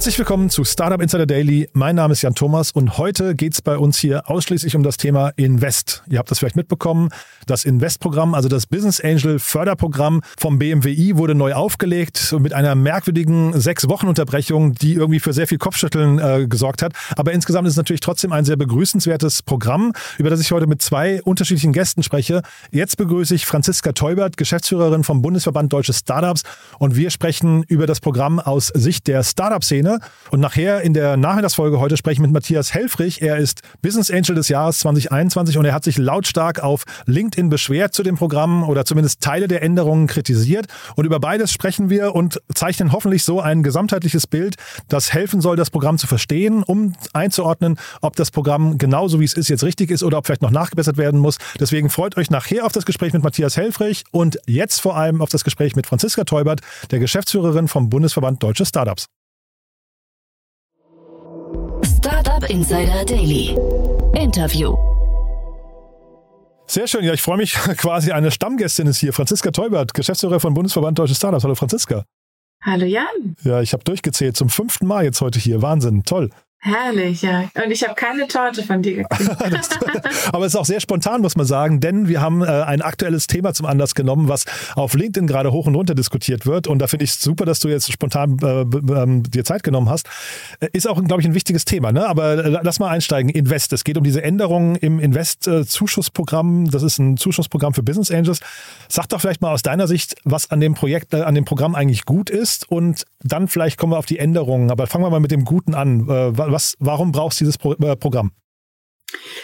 Herzlich willkommen zu Startup Insider Daily. Mein Name ist Jan Thomas und heute geht es bei uns hier ausschließlich um das Thema Invest. Ihr habt das vielleicht mitbekommen. Das Invest-Programm, also das Business Angel Förderprogramm vom BMWI wurde neu aufgelegt mit einer merkwürdigen sechs Wochen Unterbrechung, die irgendwie für sehr viel Kopfschütteln äh, gesorgt hat. Aber insgesamt ist es natürlich trotzdem ein sehr begrüßenswertes Programm, über das ich heute mit zwei unterschiedlichen Gästen spreche. Jetzt begrüße ich Franziska Teubert, Geschäftsführerin vom Bundesverband Deutsche Startups und wir sprechen über das Programm aus Sicht der Startup-Szene Szene. Und nachher in der Nachmittagsfolge heute spreche ich mit Matthias Helfrich. Er ist Business Angel des Jahres 2021 und er hat sich lautstark auf LinkedIn beschwert zu dem Programm oder zumindest Teile der Änderungen kritisiert. Und über beides sprechen wir und zeichnen hoffentlich so ein gesamtheitliches Bild, das helfen soll, das Programm zu verstehen, um einzuordnen, ob das Programm genauso wie es ist jetzt richtig ist oder ob vielleicht noch nachgebessert werden muss. Deswegen freut euch nachher auf das Gespräch mit Matthias Helfrich und jetzt vor allem auf das Gespräch mit Franziska Teubert, der Geschäftsführerin vom Bundesverband Deutsche Startups. Startup Insider Daily. Interview. Sehr schön. Ja, ich freue mich quasi. Eine Stammgästin ist hier. Franziska Teubert, Geschäftsführer von Bundesverband Deutsche Startups. Hallo Franziska. Hallo Jan. Ja, ich habe durchgezählt. Zum fünften Mal jetzt heute hier. Wahnsinn. Toll. Herrlich, ja. Und ich habe keine Torte von dir gekriegt. Aber es ist auch sehr spontan, muss man sagen, denn wir haben äh, ein aktuelles Thema zum Anlass genommen, was auf LinkedIn gerade hoch und runter diskutiert wird. Und da finde ich es super, dass du jetzt spontan äh, äh, dir Zeit genommen hast. Äh, ist auch, glaube ich, ein wichtiges Thema. Ne? Aber äh, lass mal einsteigen. Invest. Es geht um diese Änderungen im Invest-Zuschussprogramm. Das ist ein Zuschussprogramm für Business Angels. Sag doch vielleicht mal aus deiner Sicht, was an dem Projekt, äh, an dem Programm eigentlich gut ist. Und dann vielleicht kommen wir auf die Änderungen. Aber fangen wir mal mit dem Guten an was, warum brauchst du dieses Pro äh, Programm?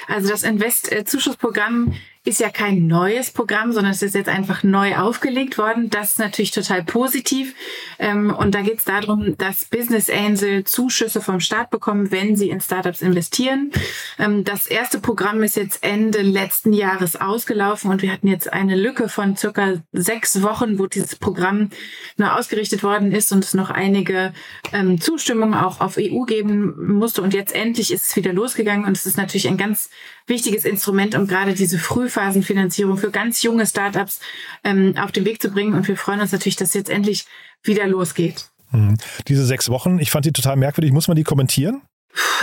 Also das Invest-Zuschussprogramm ist ja kein neues Programm, sondern es ist jetzt einfach neu aufgelegt worden. Das ist natürlich total positiv. Ähm, und da geht es darum, dass Business Angel Zuschüsse vom Staat bekommen, wenn sie in Startups investieren. Ähm, das erste Programm ist jetzt Ende letzten Jahres ausgelaufen und wir hatten jetzt eine Lücke von circa sechs Wochen, wo dieses Programm nur ausgerichtet worden ist und es noch einige ähm, Zustimmungen auch auf EU geben musste. Und jetzt endlich ist es wieder losgegangen und es ist natürlich ein ganz wichtiges Instrument, um gerade diese Frühphasenfinanzierung für ganz junge Startups ähm, auf den Weg zu bringen. Und wir freuen uns natürlich, dass jetzt endlich wieder losgeht. Mhm. Diese sechs Wochen, ich fand die total merkwürdig. Muss man die kommentieren?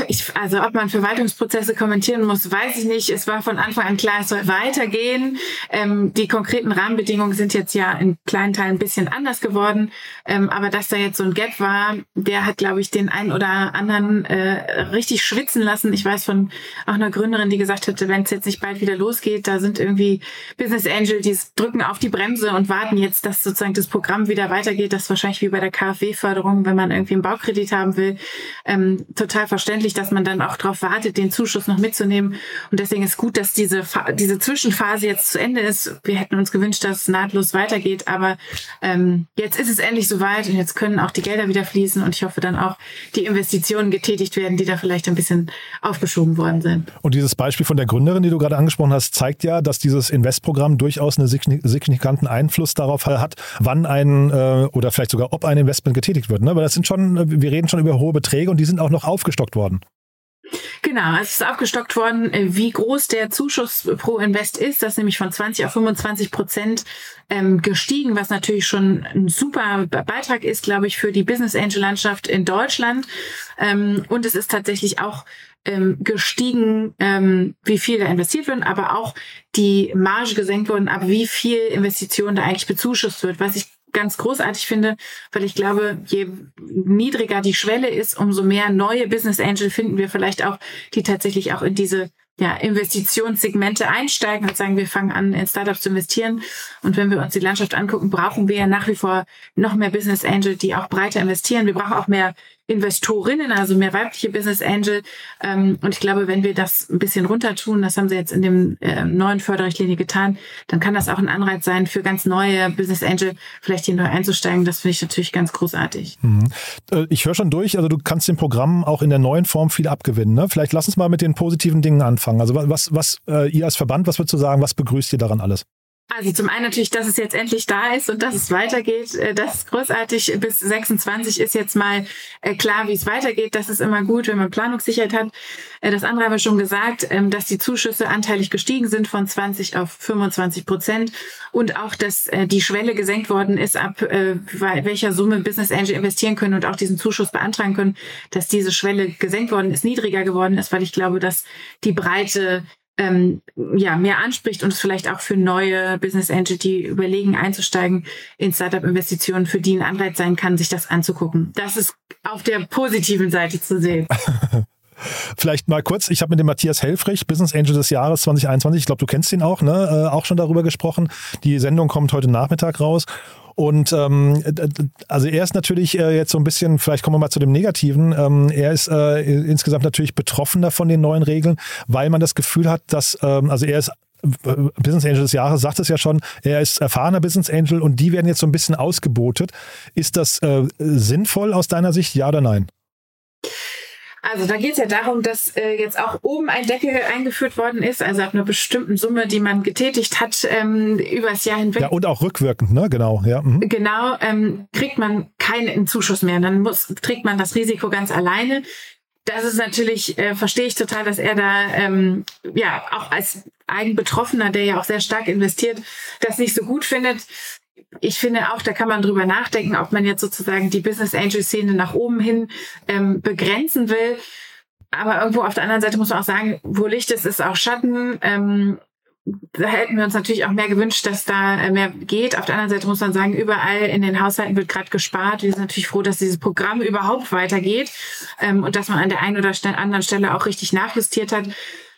Ich, also ob man Verwaltungsprozesse kommentieren muss, weiß ich nicht. Es war von Anfang an klar, es soll weitergehen. Ähm, die konkreten Rahmenbedingungen sind jetzt ja in kleinen Teilen ein bisschen anders geworden. Ähm, aber dass da jetzt so ein Gap war, der hat, glaube ich, den einen oder anderen äh, richtig schwitzen lassen. Ich weiß von auch einer Gründerin, die gesagt hatte, wenn es jetzt nicht bald wieder losgeht, da sind irgendwie Business Angel, die drücken auf die Bremse und warten jetzt, dass sozusagen das Programm wieder weitergeht. Das ist wahrscheinlich wie bei der KfW-Förderung, wenn man irgendwie einen Baukredit haben will, ähm, total verständlich, dass man dann auch darauf wartet, den Zuschuss noch mitzunehmen. Und deswegen ist gut, dass diese, diese Zwischenphase jetzt zu Ende ist. Wir hätten uns gewünscht, dass es nahtlos weitergeht, aber ähm, jetzt ist es endlich soweit und jetzt können auch die Gelder wieder fließen und ich hoffe dann auch, die Investitionen getätigt werden, die da vielleicht ein bisschen aufgeschoben worden sind. Und dieses Beispiel von der Gründerin, die du gerade angesprochen hast, zeigt ja, dass dieses Investprogramm durchaus einen signifikanten Einfluss darauf hat, wann ein äh, oder vielleicht sogar ob ein Investment getätigt wird. Ne? Weil das sind schon, wir reden schon über hohe Beträge und die sind auch noch aufgestockt aufgestockt worden. Genau, es ist aufgestockt worden, äh, wie groß der Zuschuss pro Invest ist. Das ist nämlich von 20 auf 25 Prozent ähm, gestiegen, was natürlich schon ein super Beitrag ist, glaube ich, für die Business Angel Landschaft in Deutschland. Ähm, und es ist tatsächlich auch ähm, gestiegen, wie viel da investiert wird, aber auch die Marge gesenkt worden, ab wie viel Investitionen da eigentlich bezuschusst wird, was ich ganz großartig finde, weil ich glaube, je niedriger die Schwelle ist, umso mehr neue Business Angel finden wir vielleicht auch, die tatsächlich auch in diese ja, Investitionssegmente einsteigen und sagen, wir fangen an, in Startups zu investieren. Und wenn wir uns die Landschaft angucken, brauchen wir nach wie vor noch mehr Business Angel, die auch breiter investieren. Wir brauchen auch mehr Investorinnen, also mehr weibliche Business Angel. Ähm, und ich glaube, wenn wir das ein bisschen runter tun, das haben sie jetzt in dem äh, neuen Förderrichtlinie getan, dann kann das auch ein Anreiz sein für ganz neue Business Angel, vielleicht hier neu einzusteigen. Das finde ich natürlich ganz großartig. Mhm. Äh, ich höre schon durch, also du kannst dem Programm auch in der neuen Form viel abgewinnen. Ne? Vielleicht lass uns mal mit den positiven Dingen anfangen. Also was, was äh, ihr als Verband, was würdest du sagen, was begrüßt ihr daran alles? Also zum einen natürlich, dass es jetzt endlich da ist und dass es weitergeht. Äh, das ist großartig. Bis 26 ist jetzt mal äh, klar, wie es weitergeht. Das ist immer gut, wenn man Planungssicherheit hat. Äh, das andere haben wir schon gesagt, ähm, dass die Zuschüsse anteilig gestiegen sind von 20 auf 25 Prozent und auch, dass die Schwelle gesenkt worden ist, ab welcher Summe Business Angel investieren können und auch diesen Zuschuss beantragen können, dass diese Schwelle gesenkt worden ist, niedriger geworden ist, weil ich glaube, dass die breite ähm, ja, mehr anspricht und es vielleicht auch für neue Business Angel, die überlegen einzusteigen in Startup-Investitionen, für die ein Anreiz sein kann, sich das anzugucken. Das ist auf der positiven Seite zu sehen. Vielleicht mal kurz, ich habe mit dem Matthias Helfrich, Business Angel des Jahres 2021, ich glaube, du kennst ihn auch, ne? Äh, auch schon darüber gesprochen. Die Sendung kommt heute Nachmittag raus. Und ähm, also er ist natürlich äh, jetzt so ein bisschen, vielleicht kommen wir mal zu dem Negativen, ähm, er ist äh, insgesamt natürlich betroffener von den neuen Regeln, weil man das Gefühl hat, dass, ähm, also er ist Business Angel des Jahres sagt es ja schon, er ist erfahrener Business Angel und die werden jetzt so ein bisschen ausgebotet. Ist das äh, sinnvoll aus deiner Sicht, ja oder nein? Also da geht es ja darum, dass äh, jetzt auch oben ein Deckel eingeführt worden ist, also ab einer bestimmten Summe, die man getätigt hat ähm, übers Jahr hinweg. Ja, und auch rückwirkend, ne? Genau, ja. Mhm. Genau, ähm, kriegt man keinen Zuschuss mehr. Dann muss, trägt man das Risiko ganz alleine. Das ist natürlich, äh, verstehe ich total, dass er da ähm, ja auch als Eigenbetroffener, der ja auch sehr stark investiert, das nicht so gut findet ich finde auch, da kann man drüber nachdenken, ob man jetzt sozusagen die Business Angel Szene nach oben hin ähm, begrenzen will. Aber irgendwo auf der anderen Seite muss man auch sagen, wo Licht ist, ist auch Schatten. Ähm, da hätten wir uns natürlich auch mehr gewünscht, dass da äh, mehr geht. Auf der anderen Seite muss man sagen, überall in den Haushalten wird gerade gespart. Wir sind natürlich froh, dass dieses Programm überhaupt weitergeht ähm, und dass man an der einen oder anderen Stelle auch richtig nachjustiert hat.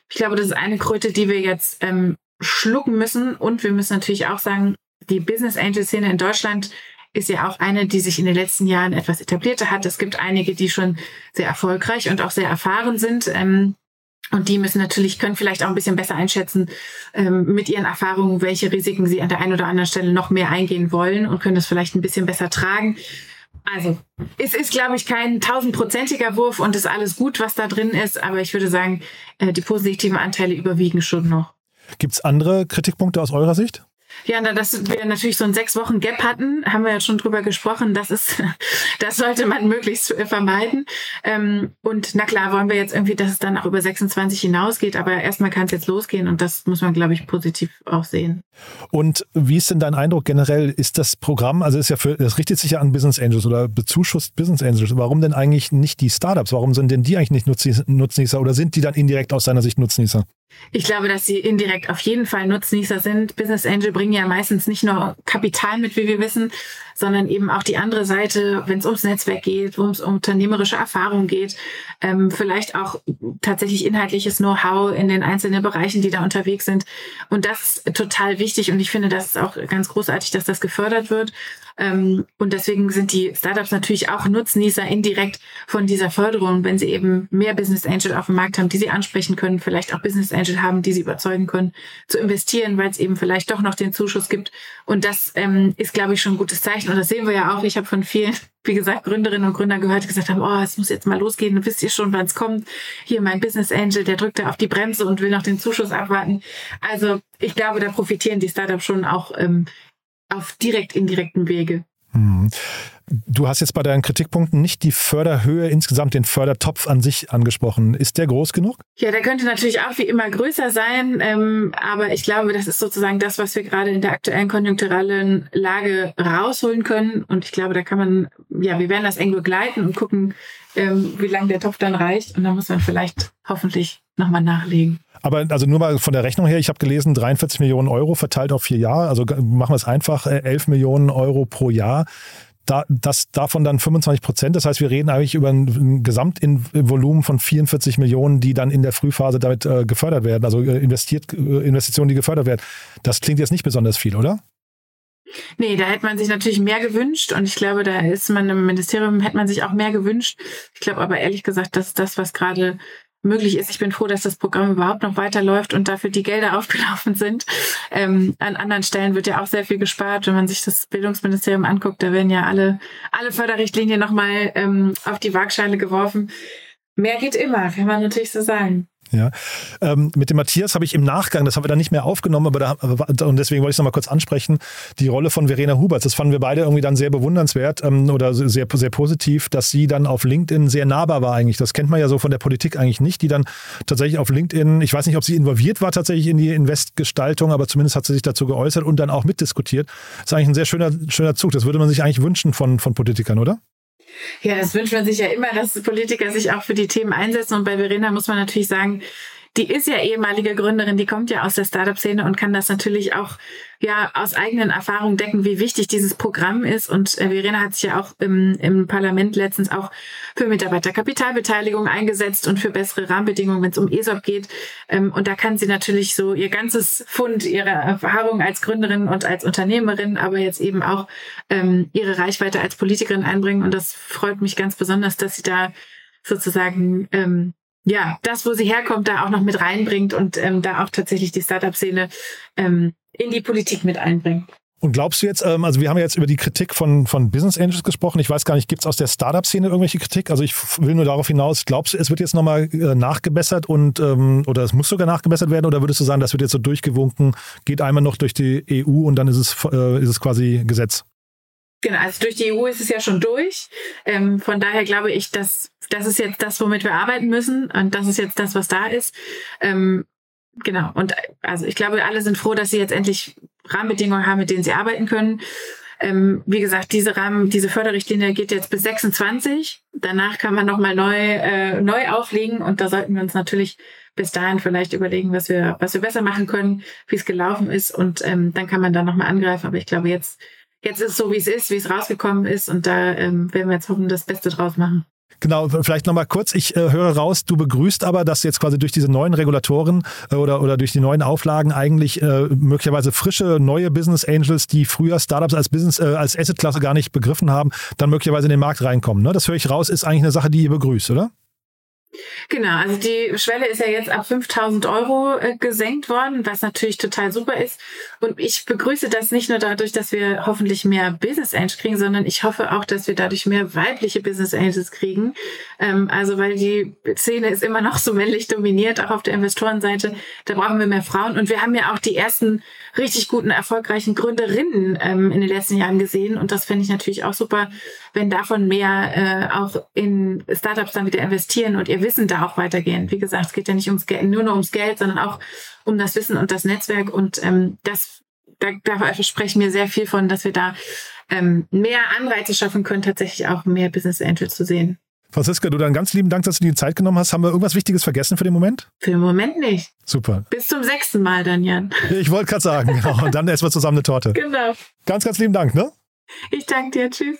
Ich glaube, das ist eine Kröte, die wir jetzt ähm, schlucken müssen. Und wir müssen natürlich auch sagen, die Business Angel Szene in Deutschland ist ja auch eine, die sich in den letzten Jahren etwas etablierter hat. Es gibt einige, die schon sehr erfolgreich und auch sehr erfahren sind. Ähm, und die müssen natürlich, können vielleicht auch ein bisschen besser einschätzen ähm, mit ihren Erfahrungen, welche Risiken sie an der einen oder anderen Stelle noch mehr eingehen wollen und können das vielleicht ein bisschen besser tragen. Also, es ist, glaube ich, kein tausendprozentiger Wurf und ist alles gut, was da drin ist, aber ich würde sagen, äh, die positiven Anteile überwiegen schon noch. Gibt es andere Kritikpunkte aus eurer Sicht? Ja, na, dass wir natürlich so ein sechs Wochen Gap hatten, haben wir ja schon drüber gesprochen. Das ist, das sollte man möglichst vermeiden. Ähm, und na klar, wollen wir jetzt irgendwie, dass es dann auch über 26 hinausgeht, aber erstmal kann es jetzt losgehen und das muss man, glaube ich, positiv auch sehen. Und wie ist denn dein Eindruck generell? Ist das Programm, also ist ja für, das richtet sich ja an Business Angels oder bezuschusst Business Angels. Warum denn eigentlich nicht die Startups? Warum sind denn die eigentlich nicht Nutznießer oder sind die dann indirekt aus deiner Sicht Nutznießer? Ich glaube, dass sie indirekt auf jeden Fall Nutznießer sind. Business Angel bringen ja meistens nicht nur Kapital mit, wie wir wissen, sondern eben auch die andere Seite, wenn es ums Netzwerk geht, wo es um unternehmerische Erfahrung geht, ähm, vielleicht auch tatsächlich inhaltliches Know-how in den einzelnen Bereichen, die da unterwegs sind. Und das ist total wichtig und ich finde, das ist auch ganz großartig, dass das gefördert wird. Ähm, und deswegen sind die Startups natürlich auch Nutznießer indirekt von dieser Förderung, wenn sie eben mehr Business Angel auf dem Markt haben, die sie ansprechen können, vielleicht auch Business Angel haben, die sie überzeugen können, zu investieren, weil es eben vielleicht doch noch den Zuschuss gibt. Und das ähm, ist, glaube ich, schon ein gutes Zeichen. Und das sehen wir ja auch. Ich habe von vielen, wie gesagt, Gründerinnen und Gründern gehört, die gesagt haben, oh, es muss jetzt mal losgehen. Wisst ihr schon, wann es kommt? Hier mein Business Angel, der drückt da auf die Bremse und will noch den Zuschuss abwarten. Also ich glaube, da profitieren die Startups schon auch ähm, auf direkt indirekten Wege. Hm. Du hast jetzt bei deinen Kritikpunkten nicht die Förderhöhe insgesamt, den Fördertopf an sich angesprochen. Ist der groß genug? Ja, der könnte natürlich auch wie immer größer sein, ähm, aber ich glaube, das ist sozusagen das, was wir gerade in der aktuellen konjunkturellen Lage rausholen können. Und ich glaube, da kann man, ja, wir werden das eng begleiten und gucken, ähm, wie lange der Topf dann reicht. Und dann muss man vielleicht hoffentlich nochmal nachlegen. Aber also nur mal von der Rechnung her, ich habe gelesen, 43 Millionen Euro verteilt auf vier Jahre. Also machen wir es einfach, 11 äh, Millionen Euro pro Jahr. Da, das, davon dann 25 Prozent. Das heißt, wir reden eigentlich über ein Gesamtvolumen von 44 Millionen, die dann in der Frühphase damit äh, gefördert werden, also äh, investiert, äh, Investitionen, die gefördert werden. Das klingt jetzt nicht besonders viel, oder? Nee, da hätte man sich natürlich mehr gewünscht und ich glaube, da ist man im Ministerium, hätte man sich auch mehr gewünscht. Ich glaube aber ehrlich gesagt, dass das, was gerade möglich ist. Ich bin froh, dass das Programm überhaupt noch weiterläuft und dafür die Gelder aufgelaufen sind. Ähm, an anderen Stellen wird ja auch sehr viel gespart. Wenn man sich das Bildungsministerium anguckt, da werden ja alle, alle Förderrichtlinien nochmal ähm, auf die Waagschale geworfen. Mehr geht immer, kann man natürlich so sagen. Ja, ähm, mit dem Matthias habe ich im Nachgang, das haben wir dann nicht mehr aufgenommen, aber da, und deswegen wollte ich es nochmal kurz ansprechen, die Rolle von Verena Huberts. Das fanden wir beide irgendwie dann sehr bewundernswert ähm, oder sehr, sehr positiv, dass sie dann auf LinkedIn sehr nahbar war eigentlich. Das kennt man ja so von der Politik eigentlich nicht, die dann tatsächlich auf LinkedIn, ich weiß nicht, ob sie involviert war tatsächlich in die Investgestaltung, aber zumindest hat sie sich dazu geäußert und dann auch mitdiskutiert. Das ist eigentlich ein sehr schöner, schöner Zug. Das würde man sich eigentlich wünschen von, von Politikern, oder? Ja, das wünscht man sich ja immer, dass Politiker sich auch für die Themen einsetzen. Und bei Verena muss man natürlich sagen, die ist ja ehemalige Gründerin, die kommt ja aus der Startup-Szene und kann das natürlich auch ja aus eigenen Erfahrungen decken, wie wichtig dieses Programm ist. Und äh, Verena hat sich ja auch im, im Parlament letztens auch für Mitarbeiterkapitalbeteiligung eingesetzt und für bessere Rahmenbedingungen, wenn es um ESOP geht. Ähm, und da kann sie natürlich so ihr ganzes Fund, ihre Erfahrung als Gründerin und als Unternehmerin, aber jetzt eben auch ähm, ihre Reichweite als Politikerin einbringen. Und das freut mich ganz besonders, dass sie da sozusagen ähm, ja, das, wo sie herkommt, da auch noch mit reinbringt und ähm, da auch tatsächlich die Startup-Szene ähm, in die Politik mit einbringt. Und glaubst du jetzt, ähm, also wir haben jetzt über die Kritik von, von Business Angels gesprochen. Ich weiß gar nicht, gibt es aus der Startup-Szene irgendwelche Kritik? Also ich will nur darauf hinaus, glaubst du, es wird jetzt nochmal äh, nachgebessert und ähm, oder es muss sogar nachgebessert werden oder würdest du sagen, das wird jetzt so durchgewunken, geht einmal noch durch die EU und dann ist es, äh, ist es quasi Gesetz? Genau, also durch die EU ist es ja schon durch. Ähm, von daher glaube ich, dass das ist jetzt das, womit wir arbeiten müssen und das ist jetzt das, was da ist. Ähm, genau. Und also ich glaube, alle sind froh, dass sie jetzt endlich Rahmenbedingungen haben, mit denen sie arbeiten können. Ähm, wie gesagt, diese Rahmen, diese Förderrichtlinie geht jetzt bis 26. Danach kann man nochmal neu, äh, neu auflegen und da sollten wir uns natürlich bis dahin vielleicht überlegen, was wir, was wir besser machen können, wie es gelaufen ist und ähm, dann kann man da nochmal angreifen. Aber ich glaube, jetzt jetzt ist es so, wie es ist, wie es rausgekommen ist und da ähm, werden wir jetzt hoffen, das Beste draus machen. Genau, vielleicht nochmal kurz. Ich äh, höre raus, du begrüßt aber, dass jetzt quasi durch diese neuen Regulatoren äh, oder, oder durch die neuen Auflagen eigentlich äh, möglicherweise frische, neue Business Angels, die früher Startups als Business, äh, als Assetklasse gar nicht begriffen haben, dann möglicherweise in den Markt reinkommen. Ne? Das höre ich raus, ist eigentlich eine Sache, die ihr begrüßt, oder? Genau, also die Schwelle ist ja jetzt ab 5000 Euro äh, gesenkt worden, was natürlich total super ist. Und ich begrüße das nicht nur dadurch, dass wir hoffentlich mehr Business Angels kriegen, sondern ich hoffe auch, dass wir dadurch mehr weibliche Business Angels kriegen. Ähm, also weil die Szene ist immer noch so männlich dominiert, auch auf der Investorenseite. Da brauchen wir mehr Frauen. Und wir haben ja auch die ersten richtig guten, erfolgreichen Gründerinnen ähm, in den letzten Jahren gesehen. Und das finde ich natürlich auch super, wenn davon mehr äh, auch in Startups dann wieder investieren und ihr Wissen da auch weitergehen. Wie gesagt, es geht ja nicht ums Geld, nur nur ums Geld, sondern auch um das Wissen und das Netzwerk. Und ähm, das, da, da verspreche ich mir sehr viel von, dass wir da ähm, mehr Anreize schaffen können, tatsächlich auch mehr Business Angels zu sehen. Franziska, du dann ganz lieben Dank, dass du dir die Zeit genommen hast. Haben wir irgendwas Wichtiges vergessen für den Moment? Für den Moment nicht. Super. Bis zum sechsten Mal dann, Jan. Ich wollte gerade sagen, genau. Und dann essen wir zusammen eine Torte. Genau. Ganz, ganz lieben Dank, ne? Ich danke dir. Tschüss.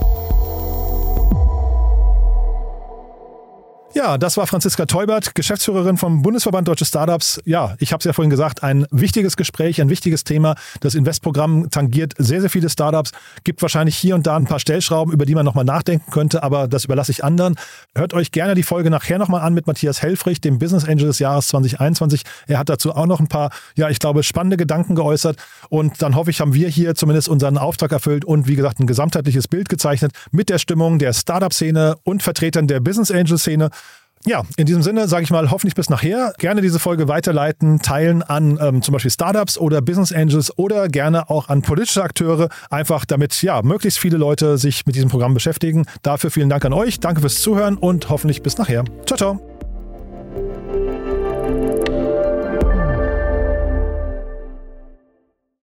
Ja, das war Franziska Teubert, Geschäftsführerin vom Bundesverband Deutsche Startups. Ja, ich habe es ja vorhin gesagt, ein wichtiges Gespräch, ein wichtiges Thema. Das Investprogramm tangiert sehr, sehr viele Startups, gibt wahrscheinlich hier und da ein paar Stellschrauben, über die man nochmal nachdenken könnte, aber das überlasse ich anderen. Hört euch gerne die Folge nachher nochmal an mit Matthias Helfrich, dem Business Angel des Jahres 2021. Er hat dazu auch noch ein paar, ja, ich glaube, spannende Gedanken geäußert. Und dann hoffe ich, haben wir hier zumindest unseren Auftrag erfüllt und wie gesagt, ein gesamtheitliches Bild gezeichnet mit der Stimmung der Startup-Szene und Vertretern der Business Angel-Szene. Ja, in diesem Sinne sage ich mal hoffentlich bis nachher. Gerne diese Folge weiterleiten, teilen an ähm, zum Beispiel Startups oder Business Angels oder gerne auch an politische Akteure, einfach damit ja möglichst viele Leute sich mit diesem Programm beschäftigen. Dafür vielen Dank an euch, danke fürs Zuhören und hoffentlich bis nachher. Ciao, ciao.